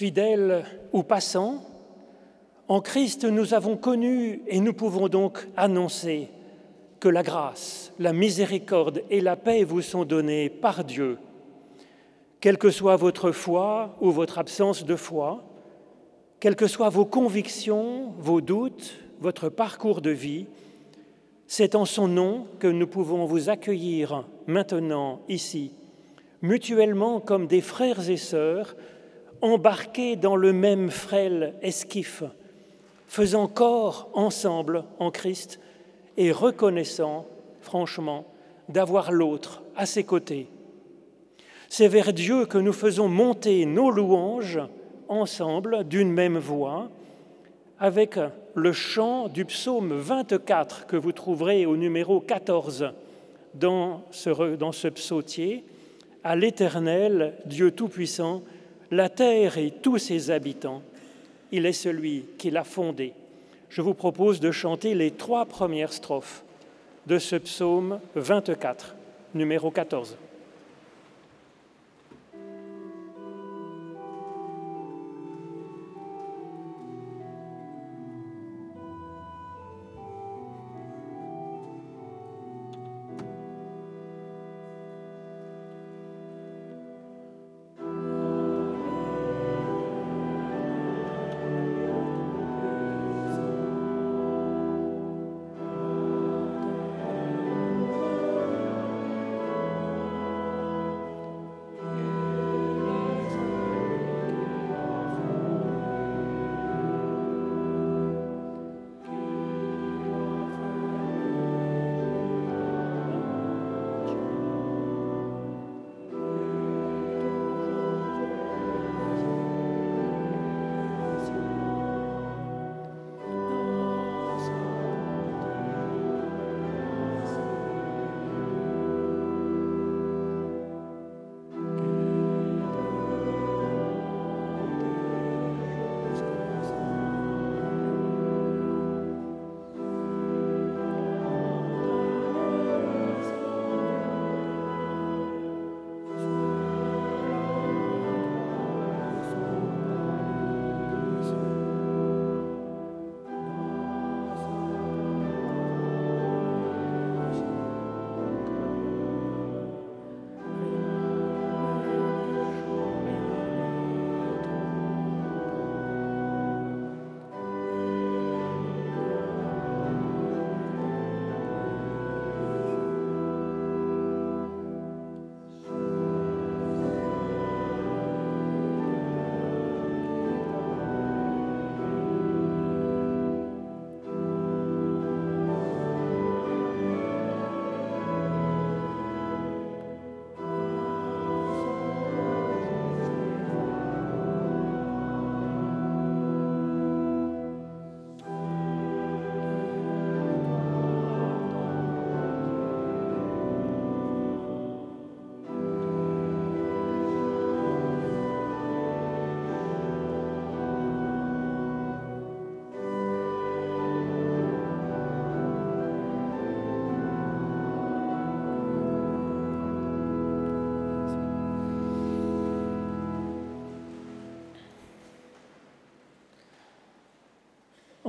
Fidèles ou passants, en Christ nous avons connu et nous pouvons donc annoncer que la grâce, la miséricorde et la paix vous sont données par Dieu. Quelle que soit votre foi ou votre absence de foi, quelles que soient vos convictions, vos doutes, votre parcours de vie, c'est en son nom que nous pouvons vous accueillir maintenant ici, mutuellement comme des frères et sœurs, embarqués dans le même frêle esquif, faisant corps ensemble en Christ et reconnaissant, franchement, d'avoir l'autre à ses côtés. C'est vers Dieu que nous faisons monter nos louanges ensemble d'une même voix, avec le chant du psaume 24 que vous trouverez au numéro 14 dans ce, dans ce psautier, à l'Éternel, Dieu Tout-Puissant, la terre et tous ses habitants. Il est celui qui l'a fondée. Je vous propose de chanter les trois premières strophes de ce psaume 24, numéro 14.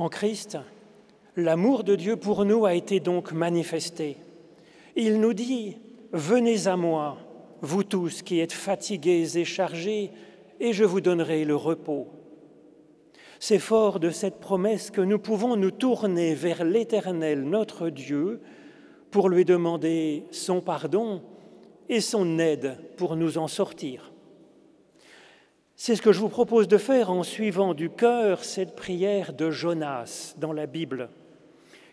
En Christ, l'amour de Dieu pour nous a été donc manifesté. Il nous dit, Venez à moi, vous tous qui êtes fatigués et chargés, et je vous donnerai le repos. C'est fort de cette promesse que nous pouvons nous tourner vers l'Éternel, notre Dieu, pour lui demander son pardon et son aide pour nous en sortir. C'est ce que je vous propose de faire en suivant du cœur cette prière de Jonas dans la Bible,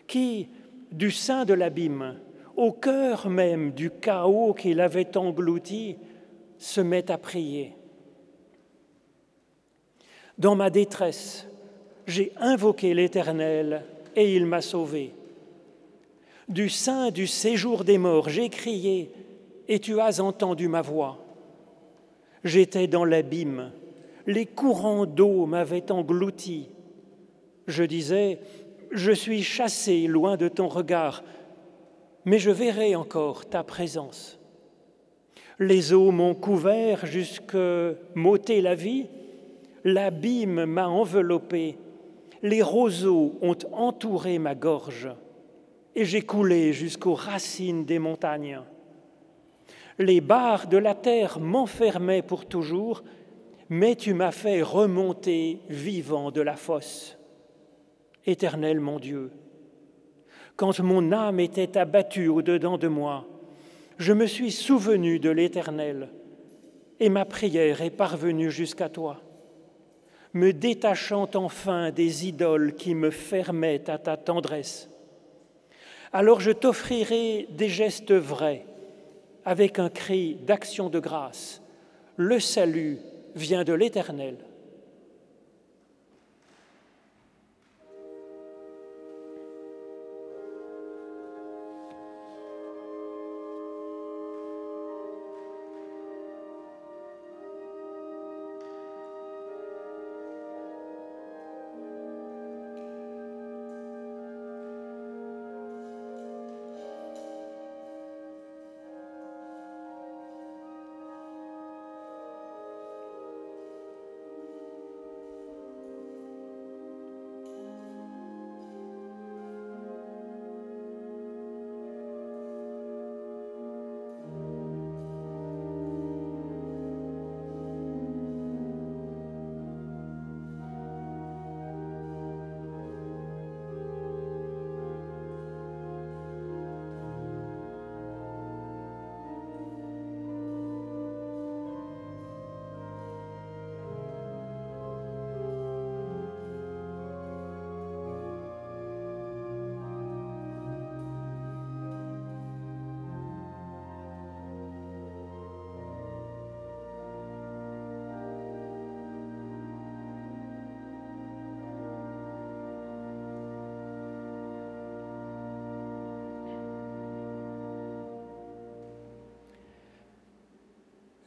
qui, du sein de l'abîme, au cœur même du chaos qu'il avait englouti, se met à prier. Dans ma détresse, j'ai invoqué l'Éternel et il m'a sauvé. Du sein du séjour des morts, j'ai crié et tu as entendu ma voix. J'étais dans l'abîme, les courants d'eau m'avaient englouti. Je disais, je suis chassé loin de ton regard, mais je verrai encore ta présence. Les eaux m'ont couvert jusque m'ôter la vie, l'abîme m'a enveloppé, les roseaux ont entouré ma gorge, et j'ai coulé jusqu'aux racines des montagnes. Les barres de la terre m'enfermaient pour toujours, mais tu m'as fait remonter vivant de la fosse. Éternel mon Dieu, quand mon âme était abattue au-dedans de moi, je me suis souvenu de l'Éternel, et ma prière est parvenue jusqu'à toi, me détachant enfin des idoles qui me fermaient à ta tendresse. Alors je t'offrirai des gestes vrais avec un cri d'action de grâce. Le salut vient de l'Éternel.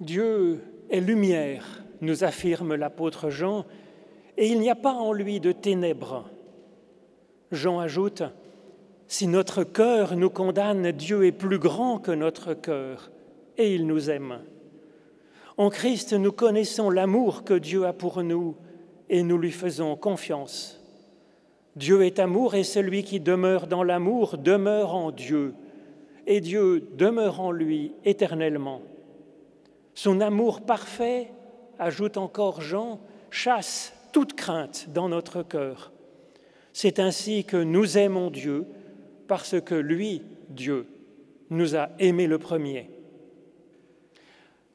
Dieu est lumière, nous affirme l'apôtre Jean, et il n'y a pas en lui de ténèbres. Jean ajoute, Si notre cœur nous condamne, Dieu est plus grand que notre cœur, et il nous aime. En Christ, nous connaissons l'amour que Dieu a pour nous, et nous lui faisons confiance. Dieu est amour, et celui qui demeure dans l'amour demeure en Dieu, et Dieu demeure en lui éternellement. Son amour parfait, ajoute encore Jean, chasse toute crainte dans notre cœur. C'est ainsi que nous aimons Dieu, parce que lui, Dieu, nous a aimés le premier.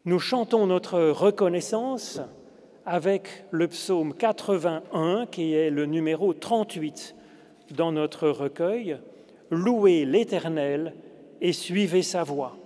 Nous chantons notre reconnaissance avec le psaume 81, qui est le numéro 38 dans notre recueil. Louez l'Éternel et suivez sa voie.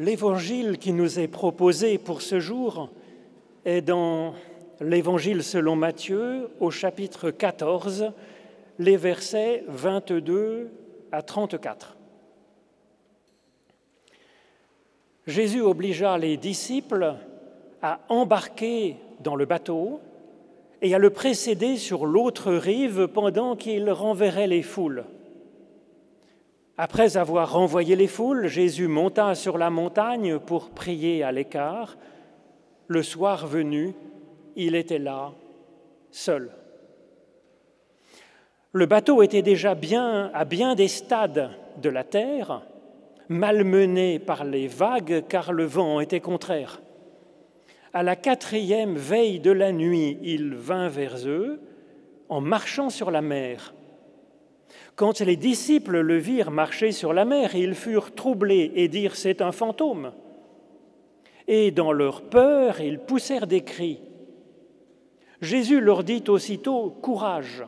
L'évangile qui nous est proposé pour ce jour est dans l'évangile selon Matthieu au chapitre 14, les versets 22 à 34. Jésus obligea les disciples à embarquer dans le bateau et à le précéder sur l'autre rive pendant qu'il renverrait les foules. Après avoir renvoyé les foules, Jésus monta sur la montagne pour prier à l'écart. Le soir venu, il était là, seul. Le bateau était déjà bien à bien des stades de la terre, malmené par les vagues car le vent était contraire. À la quatrième veille de la nuit, il vint vers eux en marchant sur la mer. Quand les disciples le virent marcher sur la mer, ils furent troublés et dirent C'est un fantôme. Et dans leur peur, ils poussèrent des cris. Jésus leur dit aussitôt Courage,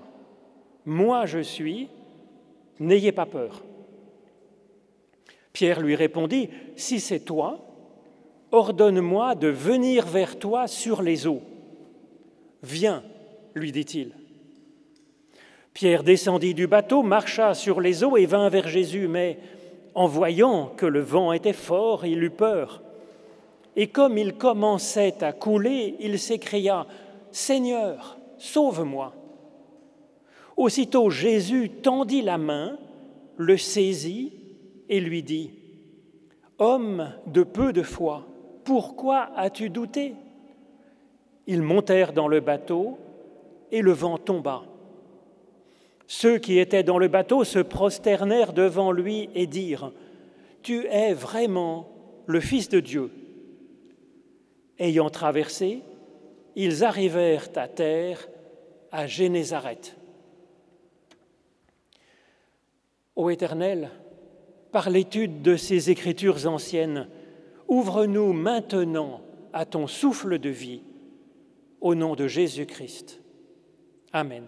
moi je suis, n'ayez pas peur. Pierre lui répondit Si c'est toi, Ordonne-moi de venir vers toi sur les eaux. Viens, lui dit-il. Pierre descendit du bateau, marcha sur les eaux et vint vers Jésus, mais en voyant que le vent était fort, il eut peur. Et comme il commençait à couler, il s'écria, Seigneur, sauve-moi. Aussitôt Jésus tendit la main, le saisit et lui dit, Homme de peu de foi, pourquoi as-tu douté? Ils montèrent dans le bateau et le vent tomba. Ceux qui étaient dans le bateau se prosternèrent devant lui et dirent, Tu es vraiment le Fils de Dieu. Ayant traversé, ils arrivèrent à terre à Génézareth. Ô Éternel, par l'étude de ces écritures anciennes, Ouvre-nous maintenant à ton souffle de vie, au nom de Jésus-Christ. Amen.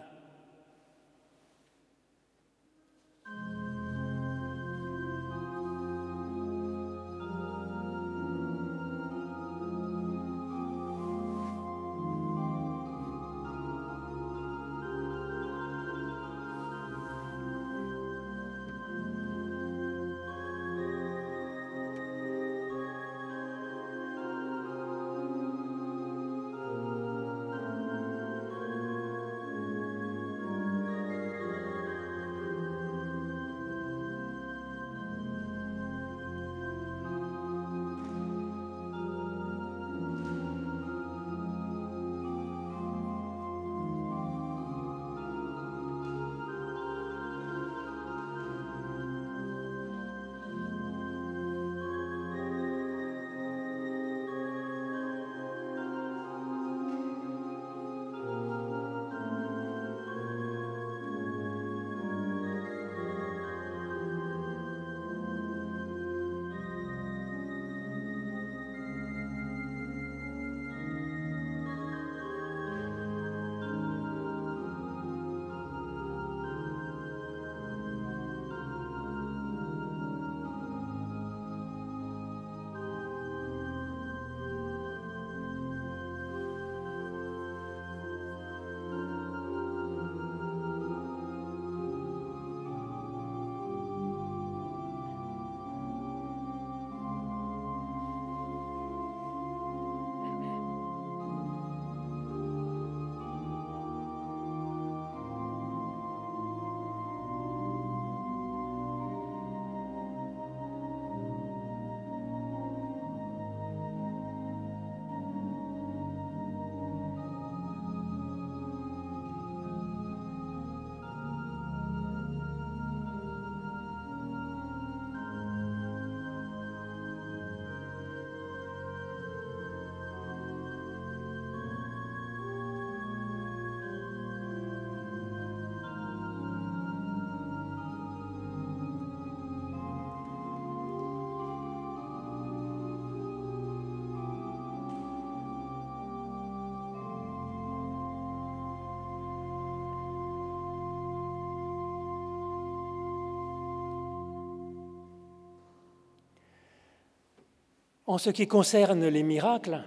En ce qui concerne les miracles,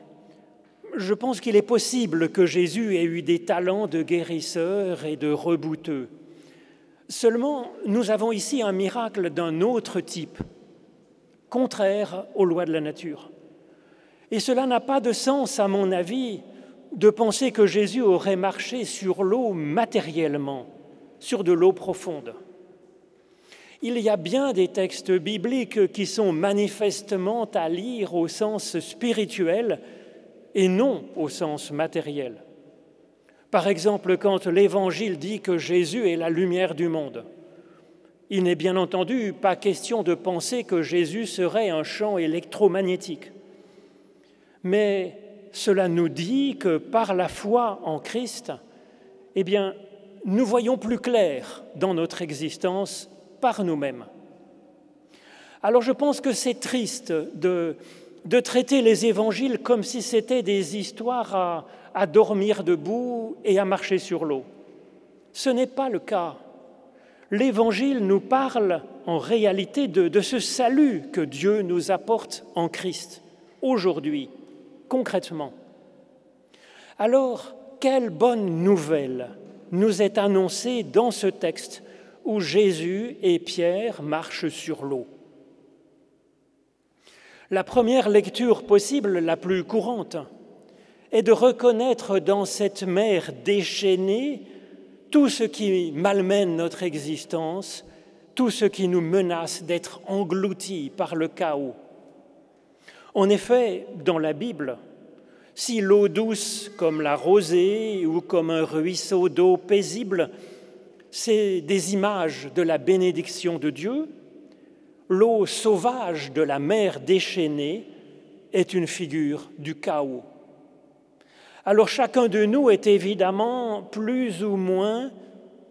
je pense qu'il est possible que Jésus ait eu des talents de guérisseur et de rebouteux. Seulement, nous avons ici un miracle d'un autre type, contraire aux lois de la nature. Et cela n'a pas de sens, à mon avis, de penser que Jésus aurait marché sur l'eau matériellement, sur de l'eau profonde. Il y a bien des textes bibliques qui sont manifestement à lire au sens spirituel et non au sens matériel. Par exemple, quand l'Évangile dit que Jésus est la lumière du monde, il n'est bien entendu pas question de penser que Jésus serait un champ électromagnétique. Mais cela nous dit que par la foi en Christ, eh nous voyons plus clair dans notre existence par nous-mêmes. Alors je pense que c'est triste de, de, traiter les évangiles comme si c'était des histoires à, à dormir debout et à marcher sur l'eau. Ce n'est pas le cas. L'Évangile nous parle en réalité de, de, ce salut que Dieu nous apporte en Christ, aujourd'hui, concrètement. Alors, quelle bonne nouvelle nous est annoncée dans ce texte où Jésus et Pierre marchent sur l'eau. La première lecture possible, la plus courante, est de reconnaître dans cette mer déchaînée tout ce qui malmène notre existence, tout ce qui nous menace d'être engloutis par le chaos. En effet, dans la Bible, si l'eau douce comme la rosée ou comme un ruisseau d'eau paisible c'est des images de la bénédiction de Dieu. L'eau sauvage de la mer déchaînée est une figure du chaos. Alors chacun de nous est évidemment plus ou moins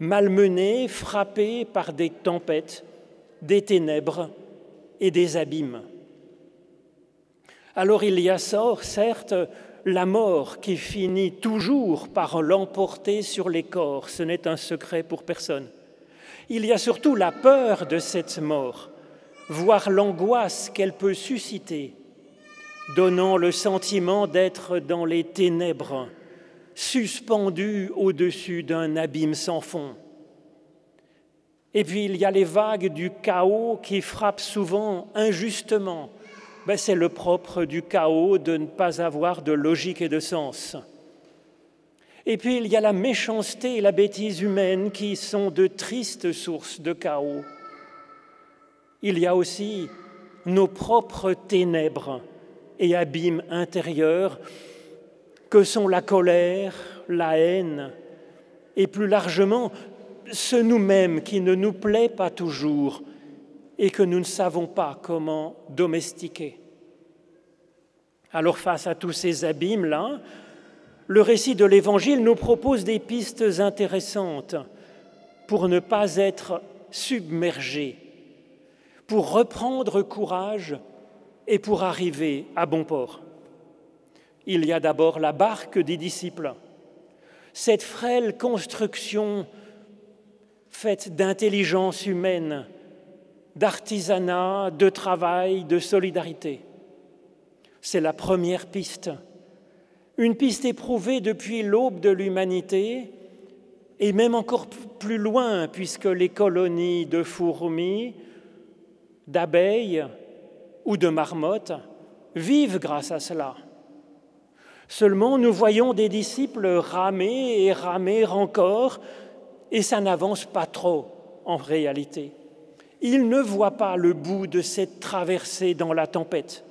malmené, frappé par des tempêtes, des ténèbres et des abîmes. Alors il y a sort, certes, la mort qui finit toujours par l'emporter sur les corps, ce n'est un secret pour personne. Il y a surtout la peur de cette mort, voire l'angoisse qu'elle peut susciter, donnant le sentiment d'être dans les ténèbres, suspendu au-dessus d'un abîme sans fond. Et puis il y a les vagues du chaos qui frappent souvent injustement ben, c'est le propre du chaos de ne pas avoir de logique et de sens. Et puis il y a la méchanceté et la bêtise humaine qui sont de tristes sources de chaos. Il y a aussi nos propres ténèbres et abîmes intérieurs que sont la colère, la haine et plus largement ce nous-mêmes qui ne nous plaît pas toujours et que nous ne savons pas comment domestiquer. Alors face à tous ces abîmes-là, le récit de l'Évangile nous propose des pistes intéressantes pour ne pas être submergés, pour reprendre courage et pour arriver à bon port. Il y a d'abord la barque des disciples, cette frêle construction faite d'intelligence humaine, d'artisanat, de travail, de solidarité. C'est la première piste. Une piste éprouvée depuis l'aube de l'humanité et même encore plus loin, puisque les colonies de fourmis, d'abeilles ou de marmottes vivent grâce à cela. Seulement, nous voyons des disciples ramer et ramer encore, et ça n'avance pas trop en réalité. Ils ne voient pas le bout de cette traversée dans la tempête.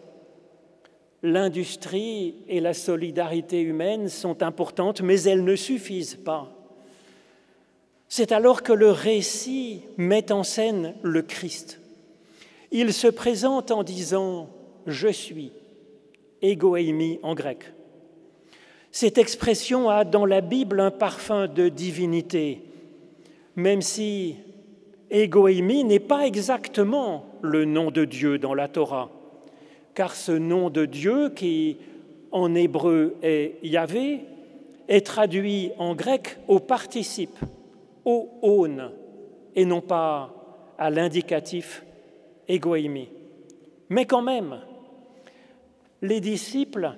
L'industrie et la solidarité humaine sont importantes, mais elles ne suffisent pas. C'est alors que le récit met en scène le Christ. Il se présente en disant Je suis, égoémi en grec. Cette expression a dans la Bible un parfum de divinité, même si Égoïmi n'est pas exactement le nom de Dieu dans la Torah, car ce nom de Dieu, qui en hébreu est Yahvé, est traduit en grec au participe, au on, et non pas à l'indicatif égoïmi. Mais quand même, Les disciples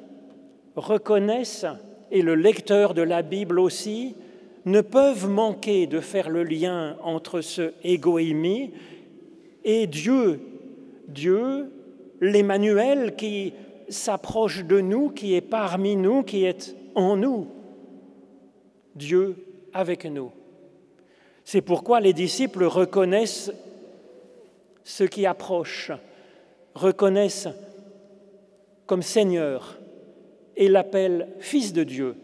reconnaissent, et le lecteur de la Bible aussi, ne peuvent manquer de faire le lien entre ce égoïmie et Dieu, Dieu, l'Emmanuel qui s'approche de nous, qui est parmi nous, qui est en nous. Dieu avec nous. C'est pourquoi les disciples reconnaissent ce qui approche, reconnaissent comme Seigneur et l'appellent Fils de Dieu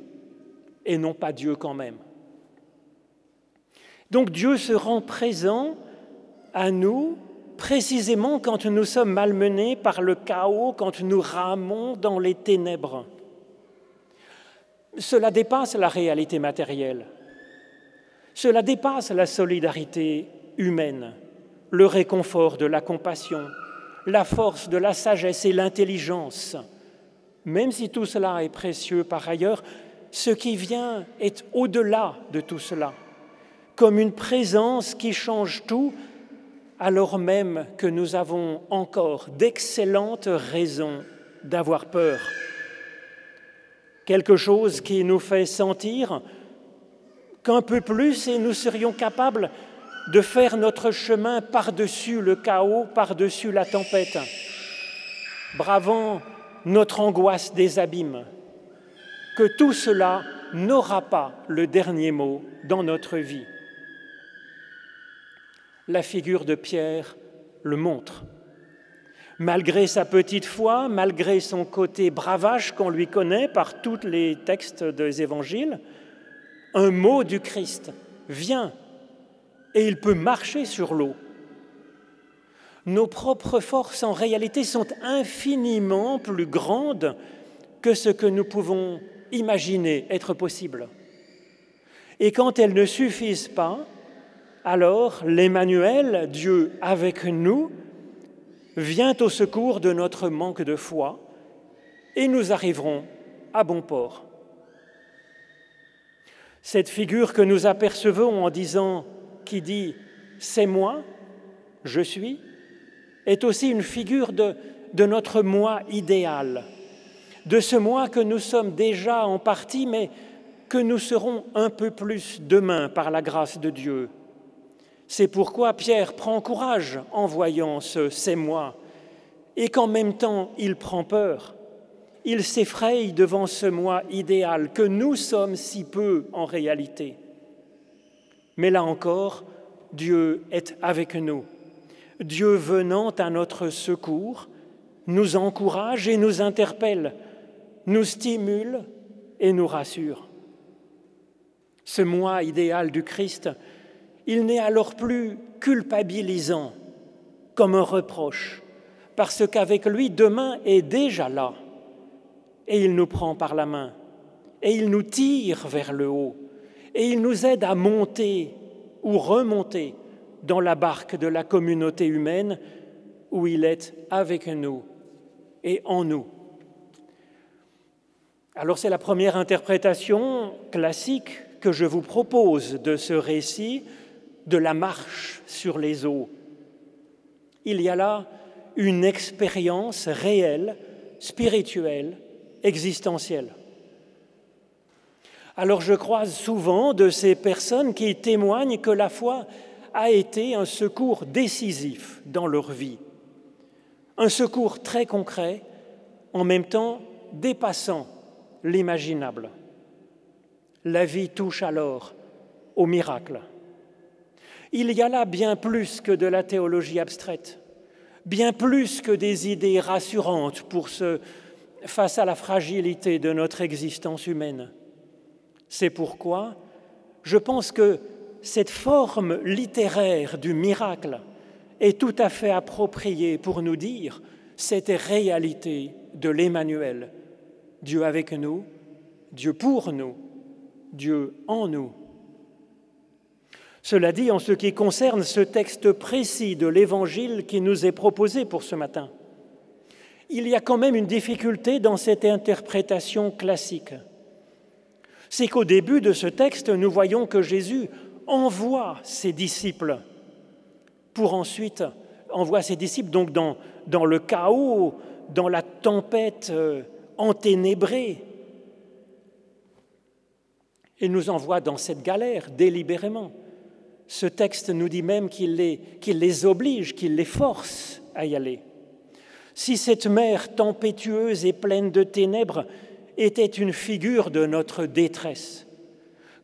et non pas Dieu quand même. Donc Dieu se rend présent à nous précisément quand nous sommes malmenés par le chaos, quand nous ramons dans les ténèbres. Cela dépasse la réalité matérielle. Cela dépasse la solidarité humaine, le réconfort de la compassion, la force de la sagesse et l'intelligence. Même si tout cela est précieux par ailleurs, ce qui vient est au-delà de tout cela, comme une présence qui change tout, alors même que nous avons encore d'excellentes raisons d'avoir peur. Quelque chose qui nous fait sentir qu'un peu plus et nous serions capables de faire notre chemin par-dessus le chaos, par-dessus la tempête, bravant notre angoisse des abîmes, que tout cela n'aura pas le dernier mot dans notre vie. La figure de Pierre le montre. Malgré sa petite foi, malgré son côté bravage qu'on lui connaît par tous les textes des évangiles, un mot du Christ vient et il peut marcher sur l'eau. Nos propres forces en réalité sont infiniment plus grandes que ce que nous pouvons imaginer être possible. Et quand elles ne suffisent pas, alors l'Emmanuel, Dieu avec nous, vient au secours de notre manque de foi et nous arriverons à bon port. Cette figure que nous apercevons en disant, qui dit c'est moi, je suis, est aussi une figure de, notre moi idéal, de ce moi que nous sommes déjà en partie, mais que nous serons un peu plus demain par la grâce de Dieu. C'est pourquoi Pierre prend courage en voyant ce c'est moi, et qu'en même temps il prend peur il s'effraie devant ce moi idéal que nous sommes si peu en réalité. Mais là encore, Dieu est avec nous. Dieu venant à notre secours nous encourage et nous interpelle, nous stimule et nous rassure. Ce moi idéal du Christ, il n'est alors plus culpabilisant comme un reproche, parce qu'avec lui, demain est déjà là et il nous prend par la main, et il nous tire vers le haut, et il nous aide à monter ou remonter dans la barque de la communauté humaine où il est avec nous et en nous. Alors c'est la première interprétation classique que je vous propose de ce récit de la marche sur les eaux. Il y a là une expérience réelle, spirituelle, existentielle. Alors je croise souvent de ces personnes qui témoignent que la foi a été un secours décisif dans leur vie, un secours très concret, en même temps dépassant l'imaginable. La vie touche alors au miracle. Il y a là bien plus que de la théologie abstraite, bien plus que des idées rassurantes pour face à la fragilité de notre existence humaine. C'est pourquoi je pense que cette forme littéraire du miracle est tout à fait appropriée pour nous dire cette réalité de l'Emmanuel, Dieu avec nous, Dieu pour nous, Dieu en nous. Cela dit, en ce qui concerne ce texte précis de l'Évangile qui nous est proposé pour ce matin, il y a quand même une difficulté dans cette interprétation classique. C'est qu'au début de ce texte, nous voyons que Jésus envoie ses disciples pour ensuite envoie ses disciples dans le chaos dans la tempête euh, enténébrée. Il nous envoie dans cette galère délibérément. Ce texte nous dit même qu'il les, oblige, qu'il les force à y aller. Si cette mer tempétueuse et pleine de ténèbres était une figure de notre détresse,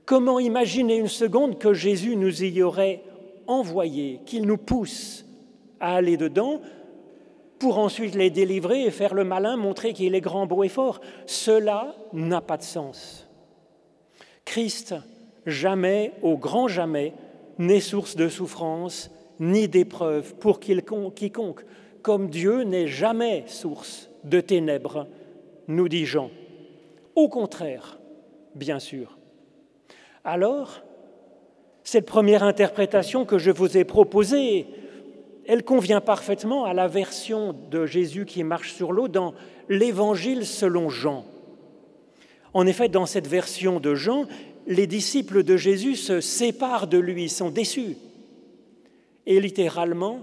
comment imaginer une seconde que Jésus nous y aurait envoyé, qu'il nous pousse à aller dedans pour ensuite les délivrer et faire le malin, montrer qu'il est grand, beau et fort? Cela n'a pas de sens. Christ, jamais, au grand jamais, n'est source de souffrance ni d'épreuve pour quiconque, comme Dieu n'est jamais source de ténèbres, nous dit Jean. Au contraire, bien sûr. Alors, cette première interprétation que je vous ai proposée, elle convient parfaitement à la version de Jésus qui marche sur l'eau dans l'Évangile selon Jean. En effet, dans cette version de Jean, les disciples de Jésus se séparent de lui, sont déçus. Et littéralement,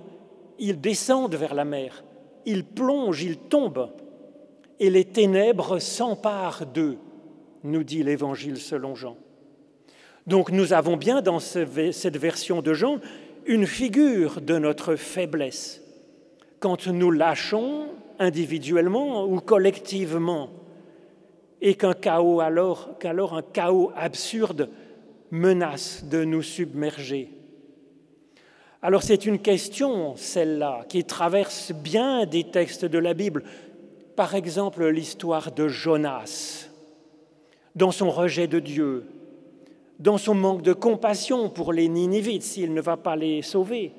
ils descendent vers la mer, ils plongent, ils tombent, et les ténèbres s'emparent d'eux, nous dit l'Évangile selon Jean. Donc nous avons bien dans cette version de Jean une figure de notre faiblesse. Quand nous lâchons individuellement ou collectivement, et qu'un chaos alors, qu'alors un chaos absurde menace de nous submerger. Alors c'est une question, celle-là, qui traverse bien des textes de la Bible. Par exemple, l'histoire de Jonas, dans son rejet de Dieu, dans son manque de compassion pour les Ninivites s'il ne va pas les sauver,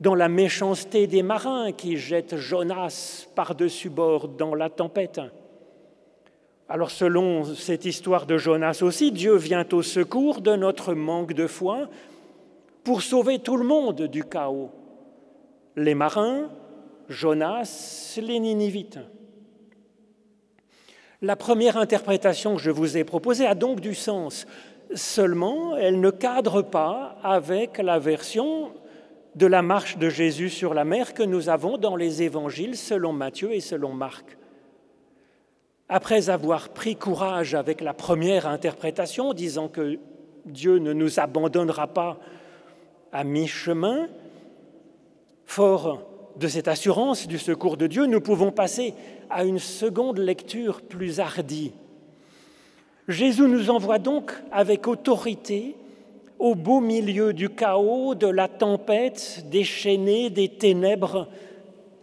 dans la méchanceté des marins qui jettent Jonas par-dessus bord dans la tempête. Alors selon cette histoire de Jonas aussi, Dieu vient au secours de notre manque de foi pour sauver tout le monde du chaos. Les marins, Jonas, les Ninivites. La première interprétation que je vous ai proposée a donc du sens. Seulement, elle ne cadre pas avec la version de la marche de Jésus sur la mer que nous avons dans les évangiles selon Matthieu et selon Marc. Après avoir pris courage avec la première interprétation, disant que Dieu ne nous abandonnera pas à mi-chemin, fort de cette assurance du secours de Dieu, nous pouvons passer à une seconde lecture plus hardie. Jésus nous envoie donc avec autorité au beau milieu du chaos, de la tempête, des chaînées, des ténèbres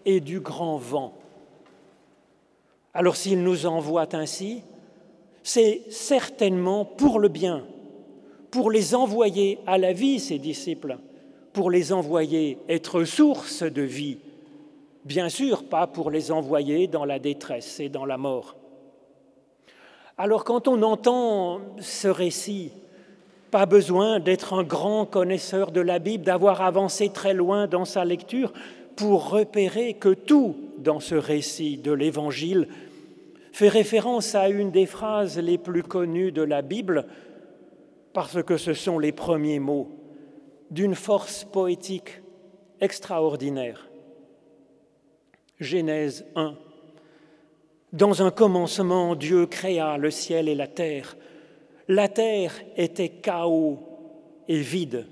et du grand vent. Alors s'il nous envoie ainsi, c'est certainement pour le bien, pour les envoyer à la vie, ces disciples, pour les envoyer être source de vie, bien sûr pas pour les envoyer dans la détresse et dans la mort. Alors quand on entend ce récit, pas besoin d'être un grand connaisseur de la Bible, d'avoir avancé très loin dans sa lecture pour repérer que tout dans ce récit de l'Évangile fait référence à une des phrases les plus connues de la Bible, parce que ce sont les premiers mots d'une force poétique extraordinaire. Genèse 1. Dans un commencement, Dieu créa le ciel et la terre. La terre était chaos et vide,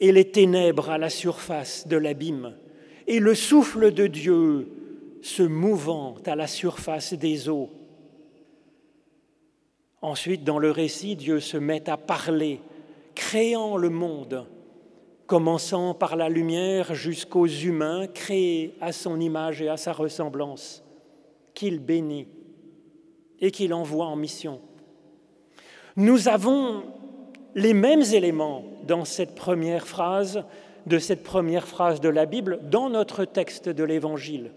et les ténèbres à la surface de l'abîme. Et le souffle de Dieu se mouvant à la surface des eaux. Ensuite, dans le récit, Dieu se met à parler, créant le monde, commençant par la lumière jusqu'aux humains créés à son image et à sa ressemblance, qu'il bénit et qu'il envoie en mission. Nous avons les mêmes éléments dans cette première phrase, de cette première phrase de la Bible, dans notre texte de l'Évangile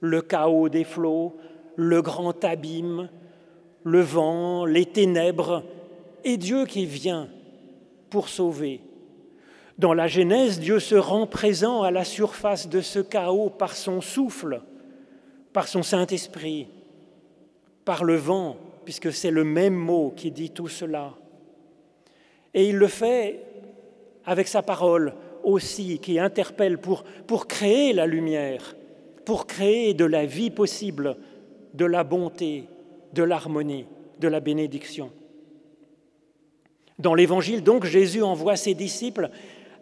le chaos des flots, le grand abîme, le vent, les ténèbres, et Dieu qui vient pour sauver. Dans la Genèse, Dieu se rend présent à la surface de ce chaos par son souffle, par son Saint-Esprit, par le vent, puisque c'est le même mot qui dit tout cela. Et il le fait avec sa parole aussi, qui interpelle pour, pour créer la lumière, pour créer de la vie possible, de la bonté, de l'harmonie, de la bénédiction. Dans l'Évangile, donc, Jésus envoie ses disciples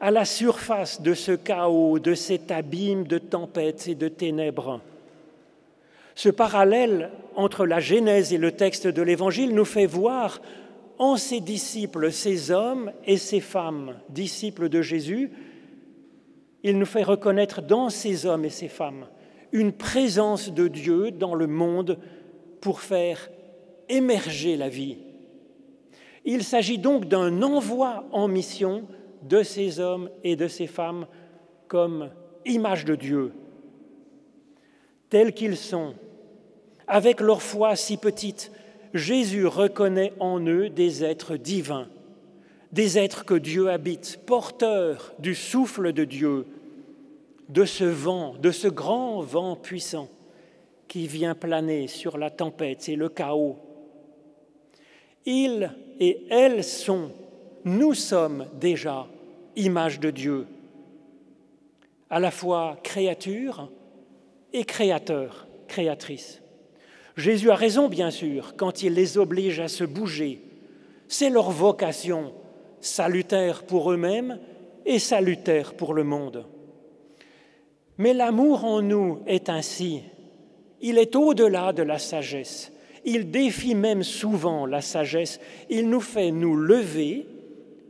à la surface de ce chaos, de cet abîme de tempêtes et de ténèbres. Ce parallèle entre la Genèse et le texte de l'Évangile nous fait voir en ses disciples, ces hommes et ces femmes, disciples de Jésus, il nous fait reconnaître dans ces hommes et ces femmes une présence de Dieu dans le monde pour faire émerger la vie. Il s'agit donc d'un envoi en mission de ces hommes et de ces femmes comme image de Dieu, tels qu'ils sont, avec leur foi si petite, Jésus reconnaît en eux des êtres divins, des êtres que Dieu habite, porteurs du souffle de Dieu, de ce vent, de ce grand vent puissant qui vient planer sur la tempête et le chaos. Ils et elles sont, nous sommes déjà image de Dieu, à la fois créature et créateur, créatrice. Jésus a raison, bien sûr, quand il les oblige à se bouger. C'est leur vocation, salutaire pour eux-mêmes et salutaire pour le monde. Mais l'amour en nous est ainsi. Il est au-delà de la sagesse. Il défie même souvent la sagesse. Il nous fait nous lever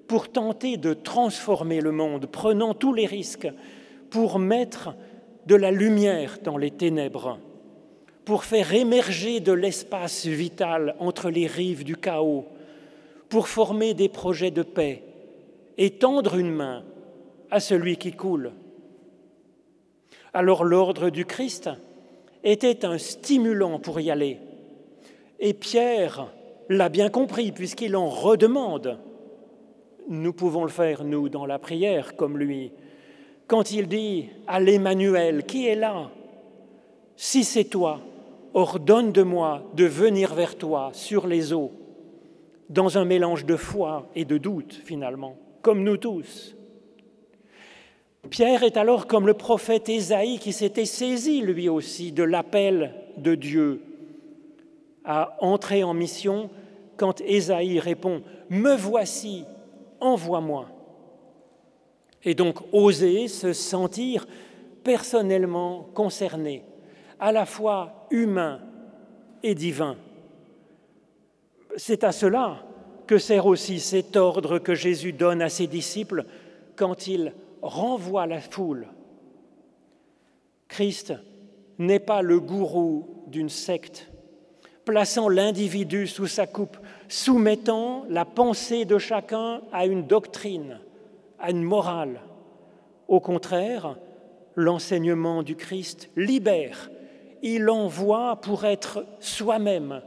pour tenter de transformer le monde, prenant tous les risques pour mettre de la lumière dans les ténèbres pour faire émerger de l'espace vital entre les rives du chaos, pour former des projets de paix et tendre une main à celui qui coule. Alors l'ordre du Christ était un stimulant pour y aller. Et Pierre l'a bien compris puisqu'il en redemande. Nous pouvons le faire, nous, dans la prière, comme lui. Quand il dit à l'Emmanuel, qui est là? Si c'est toi, ordonne de moi de venir vers toi sur les eaux, dans un mélange de foi et de doute finalement, comme nous tous. Pierre est alors comme le prophète Ésaïe qui s'était saisi lui aussi de l'appel de Dieu à entrer en mission quand Ésaïe répond ⁇ Me voici, envoie-moi ⁇ Et donc oser se sentir personnellement concerné à la fois humain et divin. C'est à cela que sert aussi cet ordre que Jésus donne à ses disciples quand il renvoie la foule. Christ n'est pas le gourou d'une secte, plaçant l'individu sous sa coupe, soumettant la pensée de chacun à une doctrine, à une morale. Au contraire, l'enseignement du Christ libère il envoie pour être soi-même,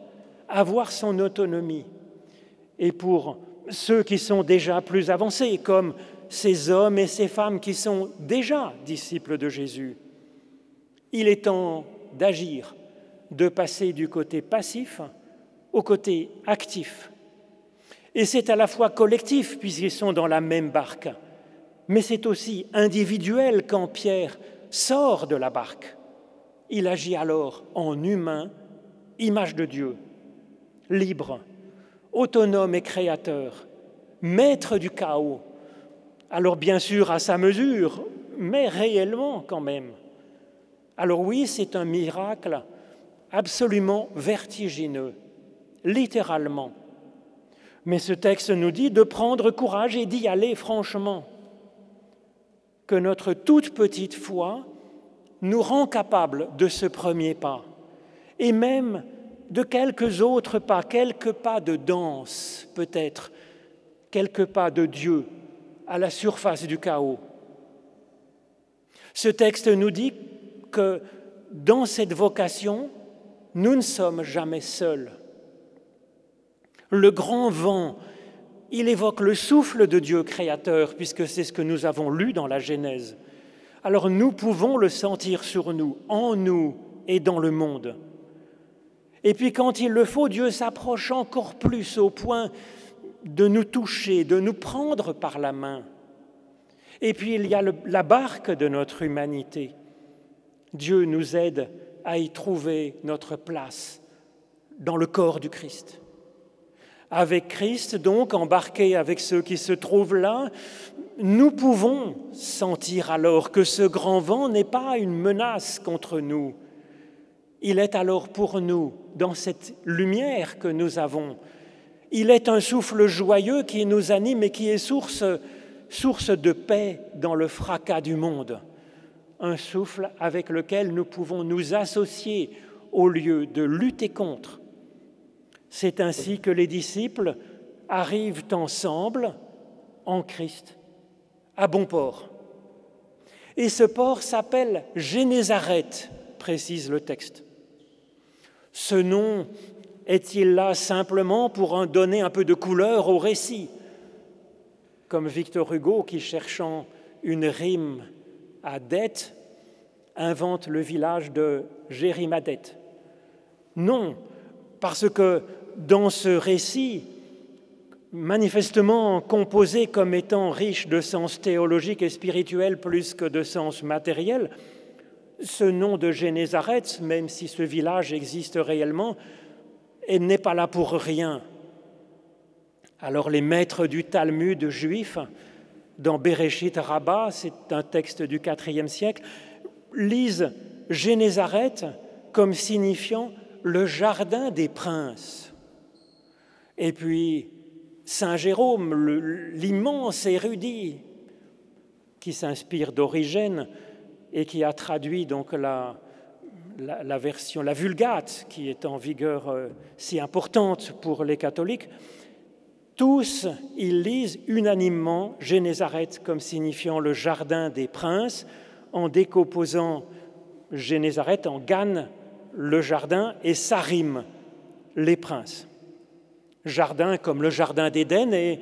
avoir son autonomie. Et pour ceux qui sont déjà plus avancés, comme ces hommes et ces femmes qui sont déjà disciples de Jésus, il est temps d'agir, de passer du côté passif au côté actif. Et c'est à la fois collectif, puisqu'ils sont dans la même barque, mais c'est aussi individuel quand Pierre sort de la barque il agit alors en humain, image de Dieu, libre, autonome et créateur, maître du chaos. Alors bien sûr à sa mesure, mais réellement quand même. Alors oui, c'est un miracle absolument vertigineux, littéralement. Mais ce texte nous dit de prendre courage et d'y aller franchement, que notre toute petite foi nous rend capables de ce premier pas, et même de quelques autres pas, quelques pas de danse peut-être, quelques pas de Dieu à la surface du chaos. Ce texte nous dit que dans cette vocation, nous ne sommes jamais seuls. Le grand vent, il évoque le souffle de Dieu créateur, puisque c'est ce que nous avons lu dans la Genèse alors nous pouvons le sentir sur nous, en nous et dans le monde. Et puis quand il le faut, Dieu s'approche encore plus au point de nous toucher, de nous prendre par la main. Et puis il y a la barque de notre humanité Dieu nous aide à y trouver notre place dans le corps du Christ. Avec Christ, donc, embarqué avec ceux qui se trouvent là, nous pouvons sentir alors que ce grand vent n'est pas une menace contre nous. Il est alors pour nous, dans cette lumière que nous avons, il est un souffle joyeux qui nous anime et qui est source, de paix dans le fracas du monde. Un souffle avec lequel nous pouvons nous associer au lieu de lutter contre. C'est ainsi que les disciples arrivent ensemble en Christ à bon port. Et ce port s'appelle Génézareth, précise le texte. Ce nom est-il là simplement pour en donner un peu de couleur au récit Comme Victor Hugo, qui cherchant une rime à dette, invente le village de Jérimadet. Non, parce que dans ce récit, manifestement composé comme étant riche de sens théologique et spirituel plus que de sens matériel, ce nom de Génézareth, même si ce village existe réellement, n'est pas là pour rien. Alors les maîtres du Talmud juif, dans Bereshit Rabbah, c'est un texte du IVe siècle, lisent Génézareth comme signifiant le jardin des princes. Et puis Saint Jérôme, l'immense érudit qui s'inspire d'Origène et qui a traduit donc la, version, la Vulgate, qui est en vigueur euh, si importante pour les catholiques, tous, ils lisent unanimement Génézareth comme signifiant le jardin des princes, en décomposant Génézareth en Gan, le jardin, et Sarim, les princes. Jardin comme le jardin d'Éden et,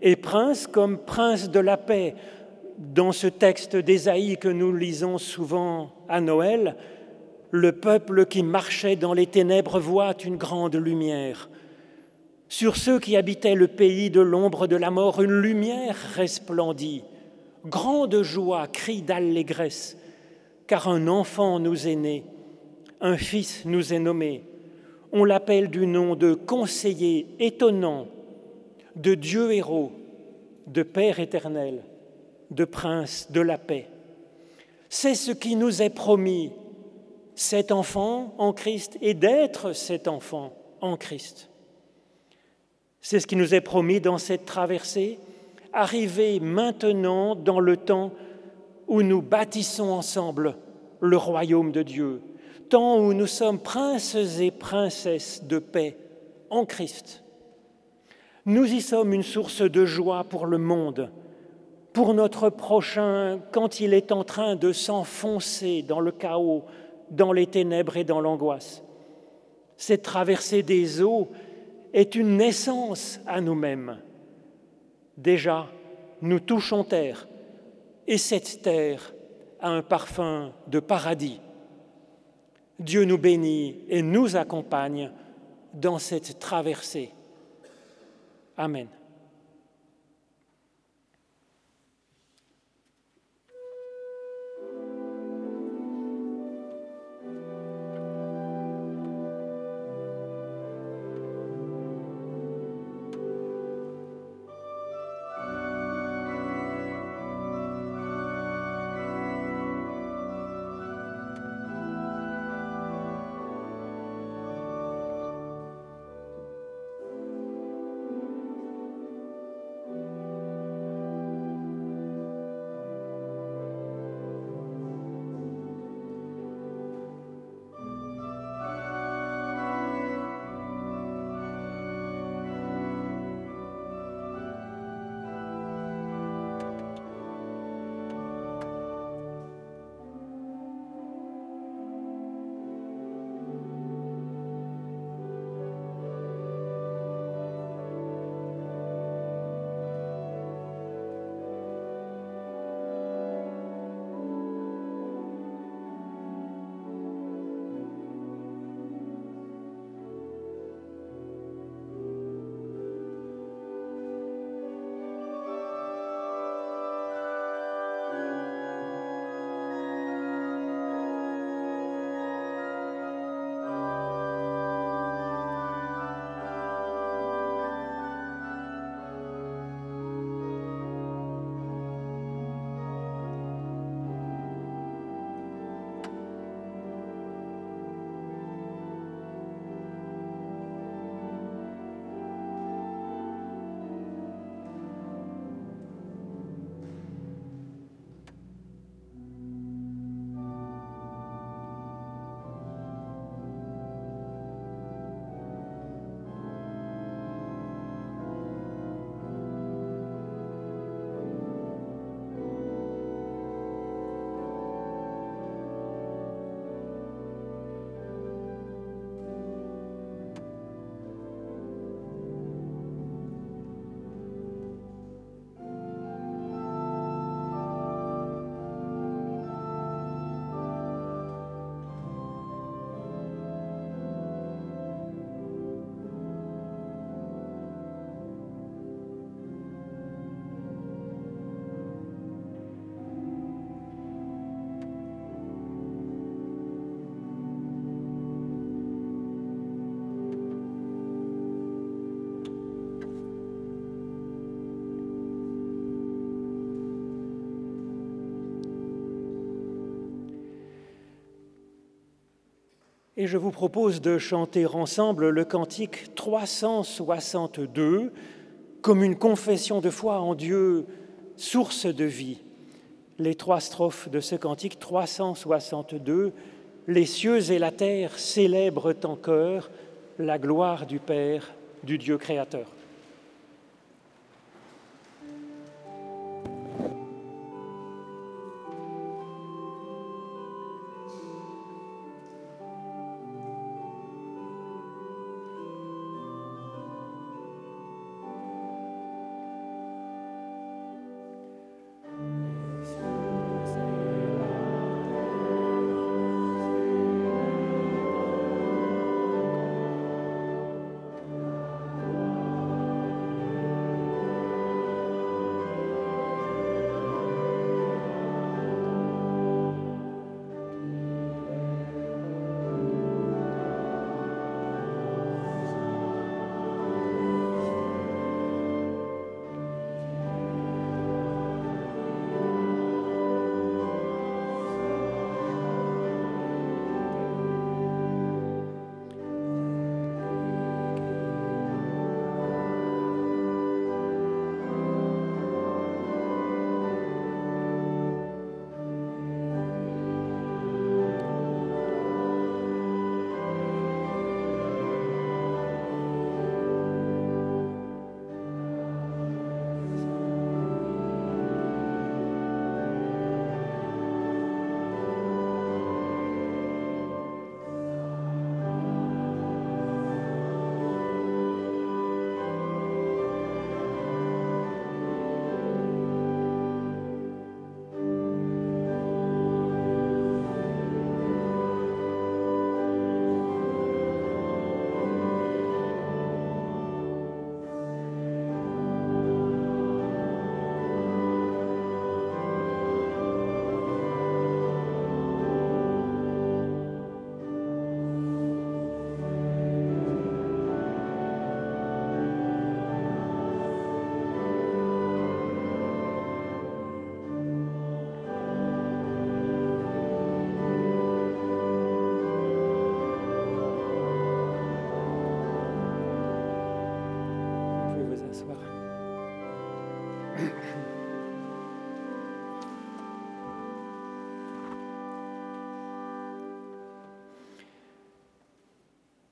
et prince comme prince de la paix. Dans ce texte d'Ésaïe que nous lisons souvent à Noël, le peuple qui marchait dans les ténèbres voit une grande lumière. Sur ceux qui habitaient le pays de l'ombre de la mort, une lumière resplendit. Grande joie, cri d'allégresse, car un enfant nous est né, un fils nous est nommé. On l'appelle du nom de conseiller étonnant, de Dieu héros, de Père éternel, de Prince de la paix. C'est ce qui nous est promis cet enfant en Christ et d'être cet enfant en Christ. C'est ce qui nous est promis dans cette traversée, arriver maintenant dans le temps où nous bâtissons ensemble le royaume de Dieu, temps où nous sommes princes et princesses de paix en Christ. Nous y sommes une source de joie pour le monde, pour notre prochain quand il est en train de s'enfoncer dans le chaos, dans les ténèbres et dans l'angoisse. Cette traversée des eaux est une naissance à nous-mêmes. Déjà, nous touchons terre, et cette terre a un parfum de paradis. Dieu nous bénit et nous accompagne dans cette traversée. Amen. Et je vous propose de chanter ensemble le cantique 362 comme une confession de foi en Dieu, source de vie. Les trois strophes de ce cantique 362, Les cieux et la terre célèbrent en cœur la gloire du Père, du Dieu créateur.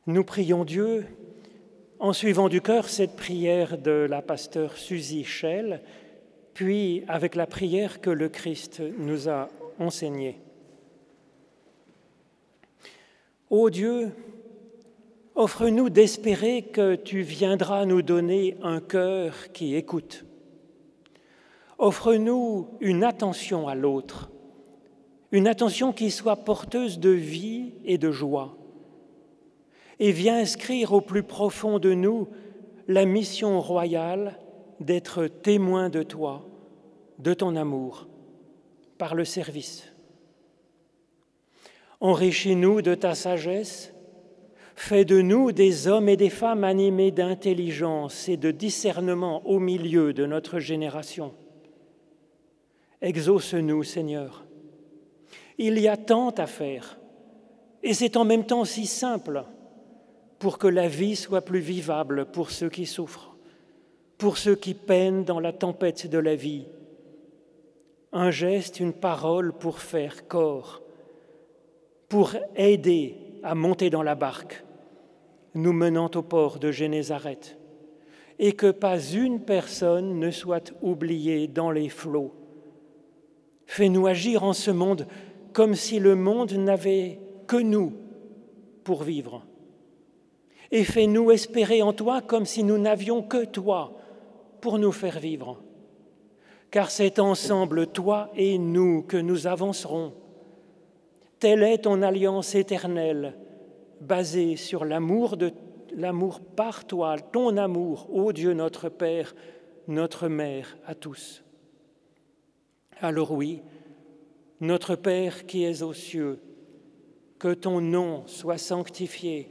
Nous prions Dieu en suivant du cœur cette prière de la pasteur Suzy Schell, puis avec la prière que le Christ nous a enseignée. Ô Dieu, offre-nous d'espérer que tu viendras nous donner un cœur qui écoute. Offre-nous une attention à l'autre, une attention qui soit porteuse de vie et de joie et viens inscrire au plus profond de nous la mission royale d'être témoin de toi, de ton amour, par le service. Enrichis-nous de ta sagesse, fais de nous des hommes et des femmes animés d'intelligence et de discernement au milieu de notre génération. Exauce-nous, Seigneur. Il y a tant à faire, et c'est en même temps si simple pour que la vie soit plus vivable pour ceux qui souffrent, pour ceux qui peinent dans la tempête de la vie. Un geste, une parole pour faire corps, pour aider à monter dans la barque, nous menant au port de Génézareth, et que pas une personne ne soit oubliée dans les flots. Fais-nous agir en ce monde comme si le monde n'avait que nous pour vivre et fais-nous espérer en toi comme si nous n'avions que toi pour nous faire vivre. Car c'est ensemble, toi et nous, que nous avancerons. Telle est ton alliance éternelle, basée sur l'amour de l'amour par toi, ton amour, ô Dieu notre Père, notre Mère à tous. Alors oui, notre Père qui es aux cieux, que ton nom soit sanctifié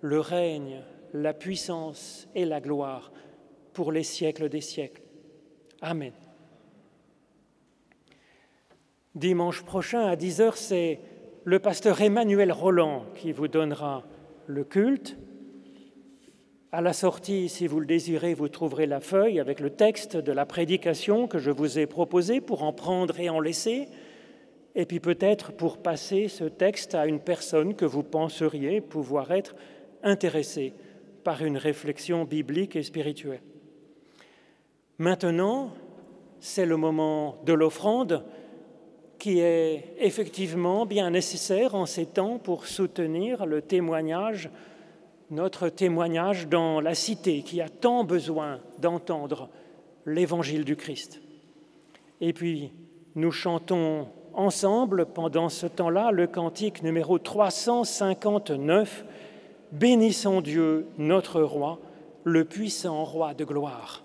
le règne, la puissance et la gloire pour les siècles des siècles. Amen. Dimanche prochain à 10h, c'est le pasteur Emmanuel Roland qui vous donnera le culte. À la sortie, si vous le désirez, vous trouverez la feuille avec le texte de la prédication que je vous ai proposé pour en prendre et en laisser, et puis peut-être pour passer ce texte à une personne que vous penseriez pouvoir être intéressée par une réflexion biblique et spirituelle. Maintenant, c'est le moment de l'offrande qui est effectivement bien nécessaire en ces temps pour soutenir le témoignage, notre témoignage dans la cité qui a tant besoin d'entendre l'évangile du Christ. Et puis, nous chantons ensemble pendant ce temps-là le cantique numéro 359, Bénissons Dieu, notre roi, le puissant roi de gloire.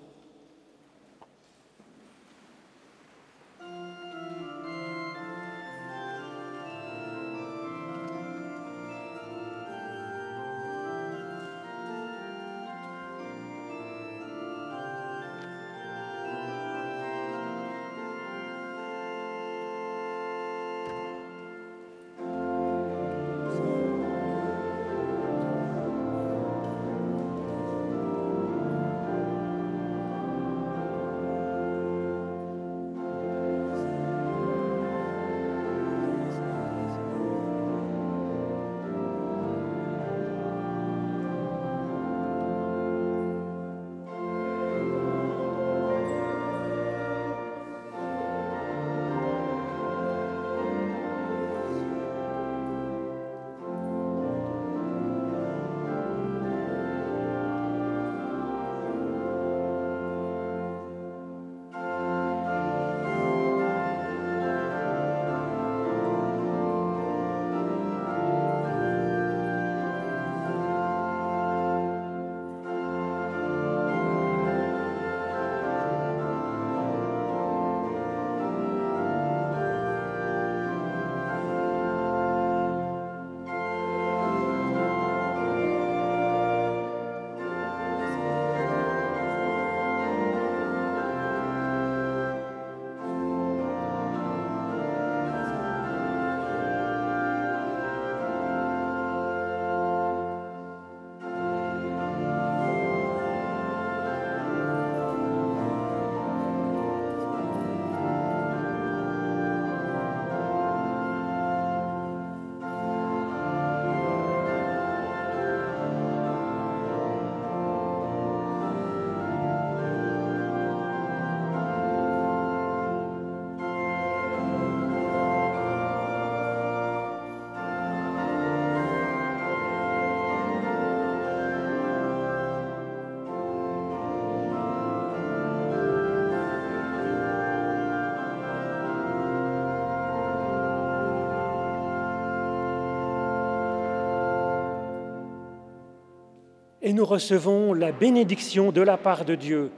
Nous recevons la bénédiction de la part de Dieu,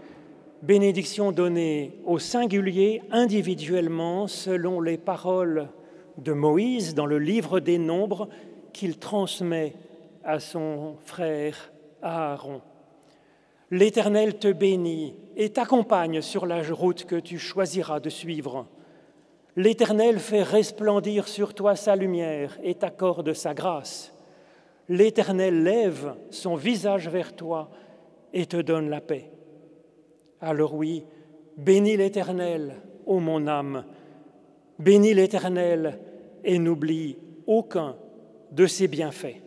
bénédiction donnée au singulier individuellement selon les paroles de Moïse dans le livre des Nombres qu'il transmet à son frère Aaron. L'Éternel te bénit et t'accompagne sur la route que tu choisiras de suivre. L'Éternel fait resplendir sur toi sa lumière et t'accorde sa grâce l'Éternel lève son visage vers toi et te donne la paix. Alors oui, bénis l'Éternel, ô mon âme, bénis l'Éternel et n'oublie aucun de ses bienfaits.